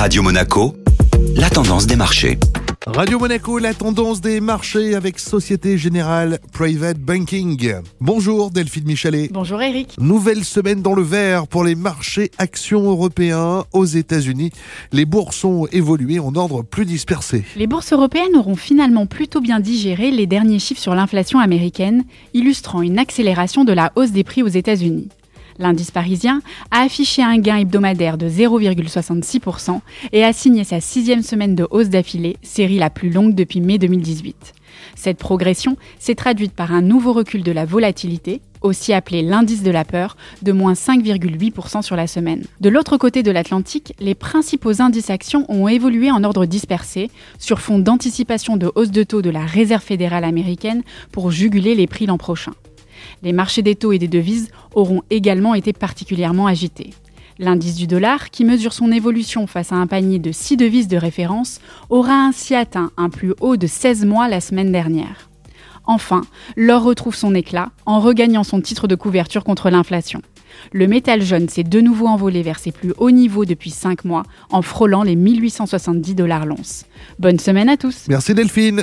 Radio Monaco, la tendance des marchés. Radio Monaco, la tendance des marchés avec Société Générale Private Banking. Bonjour Delphine Michalet. Bonjour Eric. Nouvelle semaine dans le vert pour les marchés actions européens aux États-Unis. Les bourses ont évolué en ordre plus dispersé. Les bourses européennes auront finalement plutôt bien digéré les derniers chiffres sur l'inflation américaine, illustrant une accélération de la hausse des prix aux États-Unis. L'indice parisien a affiché un gain hebdomadaire de 0,66% et a signé sa sixième semaine de hausse d'affilée, série la plus longue depuis mai 2018. Cette progression s'est traduite par un nouveau recul de la volatilité, aussi appelé l'indice de la peur, de moins 5,8% sur la semaine. De l'autre côté de l'Atlantique, les principaux indices actions ont évolué en ordre dispersé, sur fond d'anticipation de hausse de taux de la Réserve fédérale américaine pour juguler les prix l'an prochain. Les marchés des taux et des devises auront également été particulièrement agités. L'indice du dollar, qui mesure son évolution face à un panier de 6 devises de référence, aura ainsi atteint un plus haut de 16 mois la semaine dernière. Enfin, l'or retrouve son éclat en regagnant son titre de couverture contre l'inflation. Le métal jaune s'est de nouveau envolé vers ses plus hauts niveaux depuis 5 mois en frôlant les 1870 dollars l'once. Bonne semaine à tous. Merci Delphine.